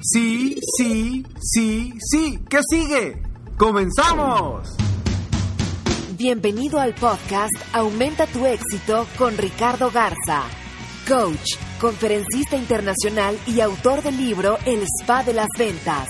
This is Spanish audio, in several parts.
Sí, sí, sí, sí. ¿Qué sigue? ¡Comenzamos! Bienvenido al podcast Aumenta tu éxito con Ricardo Garza, coach, conferencista internacional y autor del libro El Spa de las Ventas.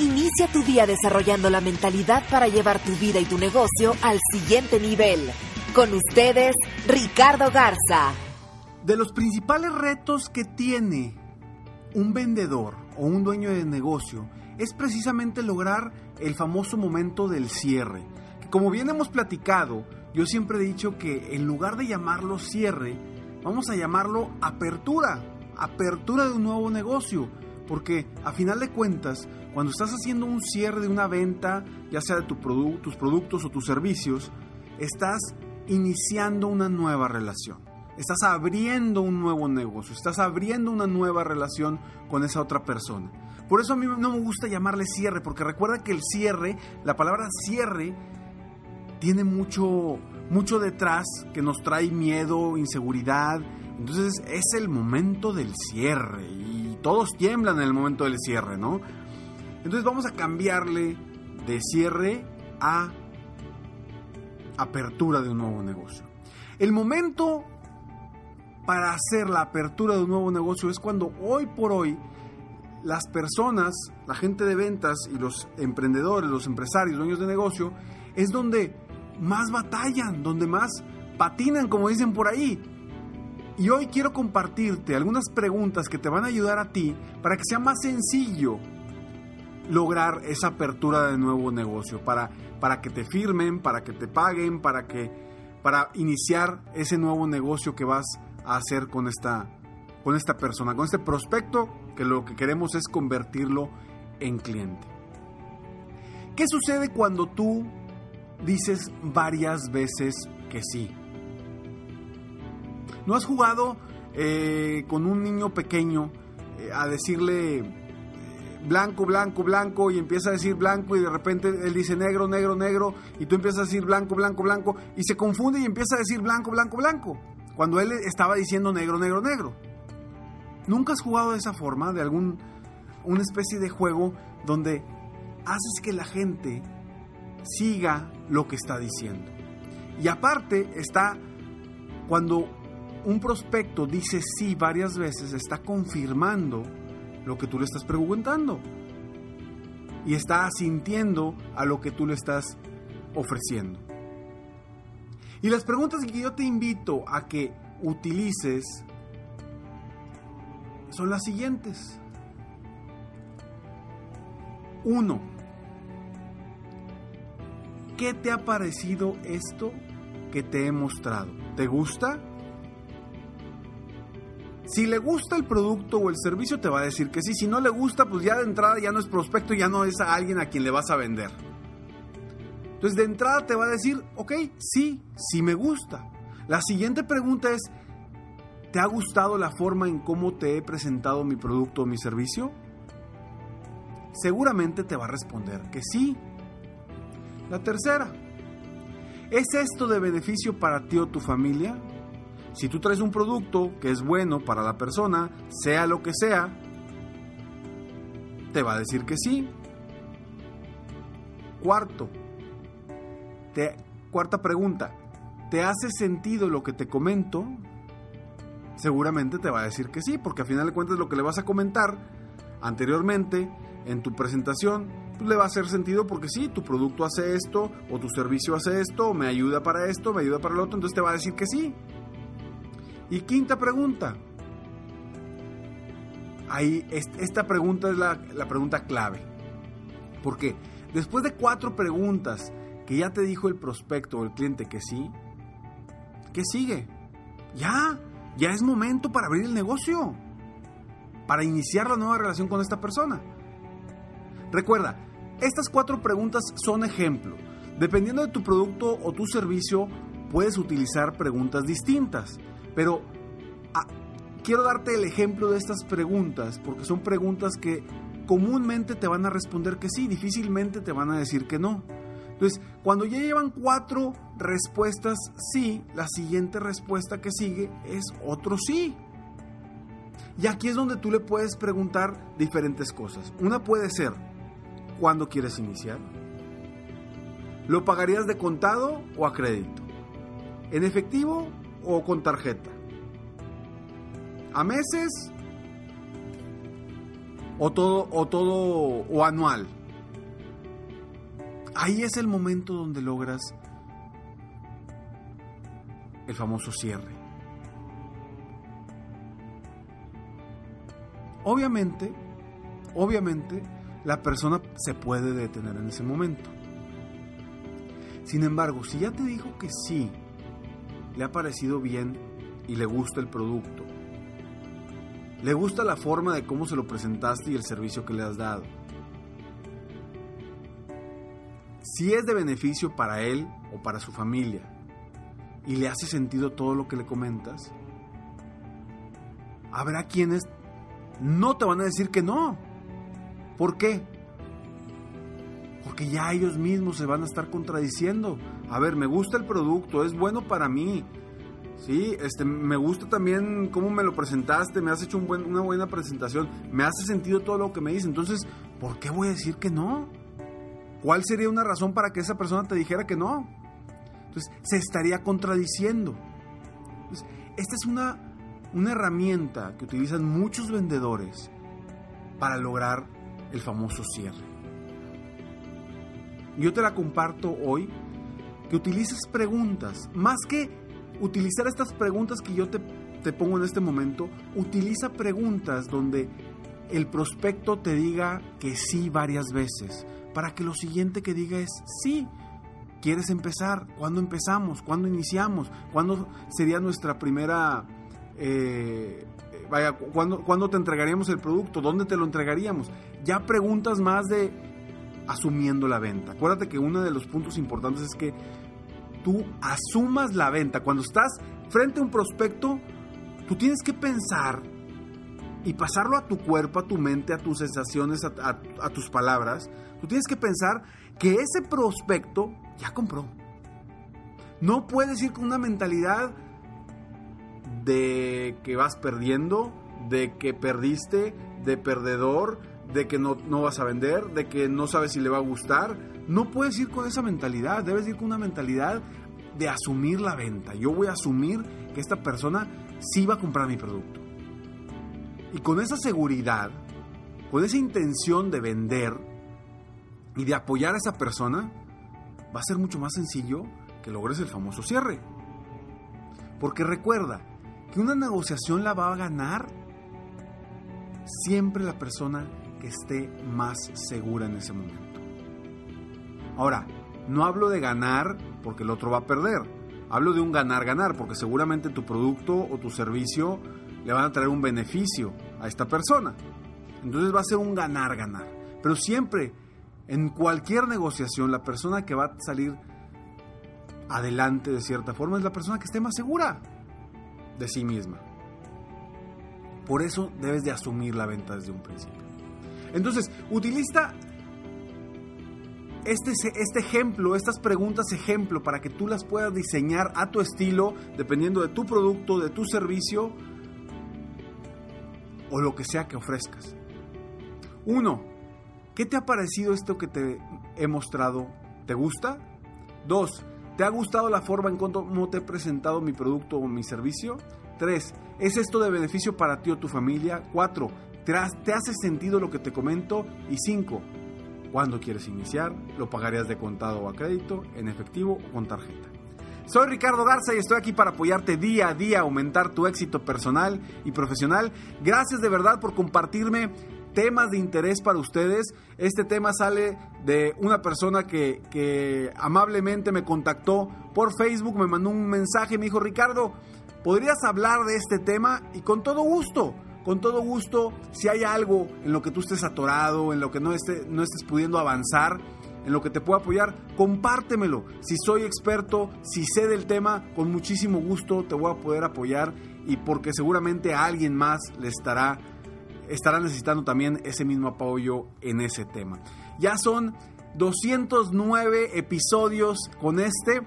Inicia tu día desarrollando la mentalidad para llevar tu vida y tu negocio al siguiente nivel. Con ustedes, Ricardo Garza. De los principales retos que tiene un vendedor o un dueño de negocio es precisamente lograr el famoso momento del cierre. Como bien hemos platicado, yo siempre he dicho que en lugar de llamarlo cierre, vamos a llamarlo apertura, apertura de un nuevo negocio. Porque a final de cuentas, cuando estás haciendo un cierre de una venta, ya sea de tu tus productos o tus servicios, estás iniciando una nueva relación. Estás abriendo un nuevo negocio, estás abriendo una nueva relación con esa otra persona. Por eso a mí no me gusta llamarle cierre, porque recuerda que el cierre, la palabra cierre, tiene mucho, mucho detrás que nos trae miedo, inseguridad. Entonces es el momento del cierre y todos tiemblan en el momento del cierre, ¿no? Entonces vamos a cambiarle de cierre a apertura de un nuevo negocio. El momento para hacer la apertura de un nuevo negocio es cuando hoy por hoy las personas, la gente de ventas y los emprendedores, los empresarios, dueños de negocio, es donde más batallan, donde más patinan, como dicen por ahí. Y hoy quiero compartirte algunas preguntas que te van a ayudar a ti para que sea más sencillo lograr esa apertura de nuevo negocio, para, para que te firmen, para que te paguen, para, que, para iniciar ese nuevo negocio que vas a hacer con esta, con esta persona, con este prospecto, que lo que queremos es convertirlo en cliente. ¿Qué sucede cuando tú dices varias veces que sí? ¿No has jugado eh, con un niño pequeño eh, a decirle eh, blanco, blanco, blanco y empieza a decir blanco y de repente él dice negro, negro, negro y tú empiezas a decir blanco, blanco, blanco y se confunde y empieza a decir blanco, blanco, blanco cuando él estaba diciendo negro, negro, negro? ¿Nunca has jugado de esa forma, de algún una especie de juego donde haces que la gente siga lo que está diciendo? Y aparte está cuando un prospecto dice sí varias veces, está confirmando lo que tú le estás preguntando. Y está asintiendo a lo que tú le estás ofreciendo. Y las preguntas que yo te invito a que utilices son las siguientes. Uno, ¿qué te ha parecido esto que te he mostrado? ¿Te gusta? Si le gusta el producto o el servicio, te va a decir que sí. Si no le gusta, pues ya de entrada ya no es prospecto, ya no es a alguien a quien le vas a vender. Entonces de entrada te va a decir, ok, sí, sí me gusta. La siguiente pregunta es, ¿te ha gustado la forma en cómo te he presentado mi producto o mi servicio? Seguramente te va a responder que sí. La tercera, ¿es esto de beneficio para ti o tu familia? Si tú traes un producto que es bueno para la persona, sea lo que sea, te va a decir que sí. Cuarto, cuarta pregunta, ¿te hace sentido lo que te comento? Seguramente te va a decir que sí, porque al final de cuentas lo que le vas a comentar anteriormente en tu presentación, pues le va a hacer sentido porque sí, tu producto hace esto, o tu servicio hace esto, o me ayuda para esto, me ayuda para lo otro, entonces te va a decir que sí. Y quinta pregunta. Ahí, esta pregunta es la, la pregunta clave. Porque después de cuatro preguntas que ya te dijo el prospecto o el cliente que sí, ¿qué sigue? Ya, ya es momento para abrir el negocio, para iniciar la nueva relación con esta persona. Recuerda, estas cuatro preguntas son ejemplo. Dependiendo de tu producto o tu servicio, puedes utilizar preguntas distintas. Pero ah, quiero darte el ejemplo de estas preguntas porque son preguntas que comúnmente te van a responder que sí, difícilmente te van a decir que no. Entonces, cuando ya llevan cuatro respuestas sí, la siguiente respuesta que sigue es otro sí. Y aquí es donde tú le puedes preguntar diferentes cosas. Una puede ser, ¿cuándo quieres iniciar? ¿Lo pagarías de contado o a crédito? ¿En efectivo o con tarjeta? ¿A meses? ¿O todo, o todo, o anual? Ahí es el momento donde logras el famoso cierre. Obviamente, obviamente, la persona se puede detener en ese momento. Sin embargo, si ya te dijo que sí, le ha parecido bien y le gusta el producto, le gusta la forma de cómo se lo presentaste y el servicio que le has dado, si es de beneficio para él o para su familia y le hace sentido todo lo que le comentas, habrá quienes no te van a decir que no. ¿Por qué? Porque ya ellos mismos se van a estar contradiciendo. A ver, me gusta el producto, es bueno para mí. Sí, este, me gusta también cómo me lo presentaste, me has hecho una buena presentación, me hace sentido todo lo que me dice. Entonces, ¿por qué voy a decir que no? ¿Cuál sería una razón para que esa persona te dijera que no? Entonces, se estaría contradiciendo. esta es una, una herramienta que utilizan muchos vendedores para lograr el famoso cierre. Yo te la comparto hoy, que utilices preguntas, más que utilizar estas preguntas que yo te, te pongo en este momento, utiliza preguntas donde el prospecto te diga que sí varias veces para que lo siguiente que diga es sí. ¿Quieres empezar? ¿Cuándo empezamos? ¿Cuándo iniciamos? ¿Cuándo sería nuestra primera... Eh, vaya, ¿cuándo, ¿cuándo te entregaríamos el producto? ¿Dónde te lo entregaríamos? Ya preguntas más de asumiendo la venta. Acuérdate que uno de los puntos importantes es que tú asumas la venta. Cuando estás frente a un prospecto, tú tienes que pensar y pasarlo a tu cuerpo, a tu mente, a tus sensaciones, a, tus palabras, tú tienes que pensar que ese prospecto ya compró. No puedes ir con una mentalidad de que vas perdiendo, de que perdiste, de perdedor, de que no, no, vas a vender, de que no sabes si le va a gustar. No puedes ir con esa mentalidad, debes ir con una mentalidad de asumir la venta. Yo voy a asumir que esta persona sí va a comprar mi producto. Y con esa seguridad, con esa intención de vender y de apoyar a esa persona, va a ser mucho más sencillo que logres el famoso cierre. Porque recuerda que una negociación la va a ganar siempre la persona que esté más segura en ese momento. Ahora, no hablo de ganar porque el otro va a perder. Hablo de un ganar-ganar porque seguramente tu producto o tu servicio le van a traer un beneficio a esta persona. Entonces va a ser un ganar-ganar. Pero siempre, en cualquier negociación, la persona que va a salir adelante de cierta forma es la persona que esté más segura de sí misma. Por eso debes de asumir la venta desde un principio. Entonces, utiliza este, este ejemplo, estas preguntas ejemplo, para que tú las puedas diseñar a tu estilo, dependiendo de tu producto, de tu servicio o lo que sea que ofrezcas. Uno, ¿qué te ha parecido esto que te he mostrado? ¿Te gusta? Dos, ¿te ha gustado la forma en cómo te he presentado mi producto o mi servicio? Tres, ¿es esto de beneficio para ti o tu familia? Cuatro, ¿Te, te hace sentido lo que te comento? Y cinco, ¿cuándo quieres iniciar? ¿Lo pagarías de contado o a crédito, en efectivo o con tarjeta? Soy Ricardo Garza y estoy aquí para apoyarte día a día, aumentar tu éxito personal y profesional. Gracias de verdad por compartirme temas de interés para ustedes. Este tema sale de una persona que, que amablemente me contactó por Facebook, me mandó un mensaje, me dijo, Ricardo, ¿podrías hablar de este tema? Y con todo gusto con todo gusto, si hay algo en lo que tú estés atorado, en lo que no, esté, no estés pudiendo avanzar, en lo que te pueda apoyar, compártemelo. Si soy experto, si sé del tema, con muchísimo gusto te voy a poder apoyar y porque seguramente a alguien más le estará, estará necesitando también ese mismo apoyo en ese tema. Ya son 209 episodios con este.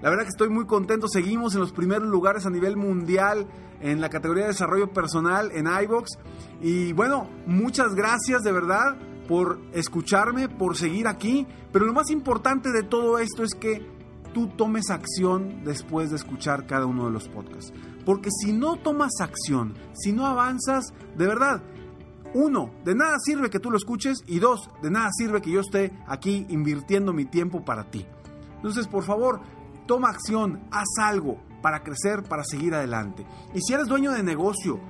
La verdad que estoy muy contento. Seguimos en los primeros lugares a nivel mundial en la categoría de desarrollo personal en iBox. Y bueno, muchas gracias de verdad por escucharme, por seguir aquí. Pero lo más importante de todo esto es que tú tomes acción después de escuchar cada uno de los podcasts. Porque si no tomas acción, si no avanzas, de verdad, uno, de nada sirve que tú lo escuches y dos, de nada sirve que yo esté aquí invirtiendo mi tiempo para ti. Entonces, por favor, toma acción, haz algo para crecer, para seguir adelante. Y si eres dueño de negocio,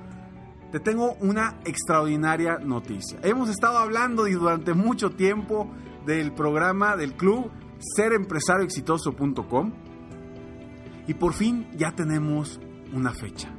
te tengo una extraordinaria noticia. Hemos estado hablando durante mucho tiempo del programa del club serempresarioexitoso.com y por fin ya tenemos una fecha.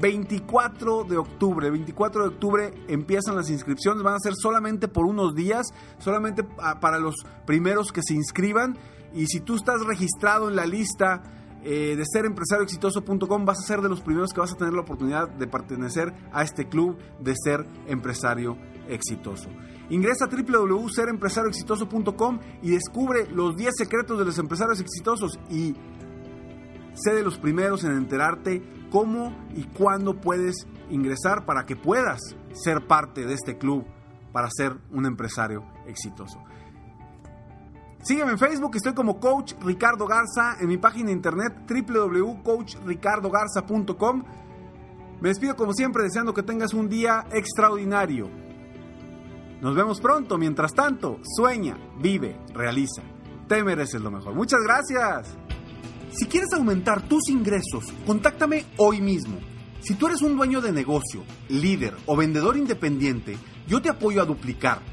24 de octubre, 24 de octubre empiezan las inscripciones, van a ser solamente por unos días, solamente para los primeros que se inscriban y si tú estás registrado en la lista eh, de ser exitoso.com vas a ser de los primeros que vas a tener la oportunidad de pertenecer a este club de ser empresario exitoso. Ingresa a www.serempresarioexitoso.com y descubre los 10 secretos de los empresarios exitosos y sé de los primeros en enterarte cómo y cuándo puedes ingresar para que puedas ser parte de este club para ser un empresario exitoso. Sígueme en Facebook, estoy como Coach Ricardo Garza, en mi página de internet www.coachricardogarza.com. Me despido como siempre deseando que tengas un día extraordinario. Nos vemos pronto, mientras tanto, sueña, vive, realiza. Te mereces lo mejor. Muchas gracias. Si quieres aumentar tus ingresos, contáctame hoy mismo. Si tú eres un dueño de negocio, líder o vendedor independiente, yo te apoyo a duplicar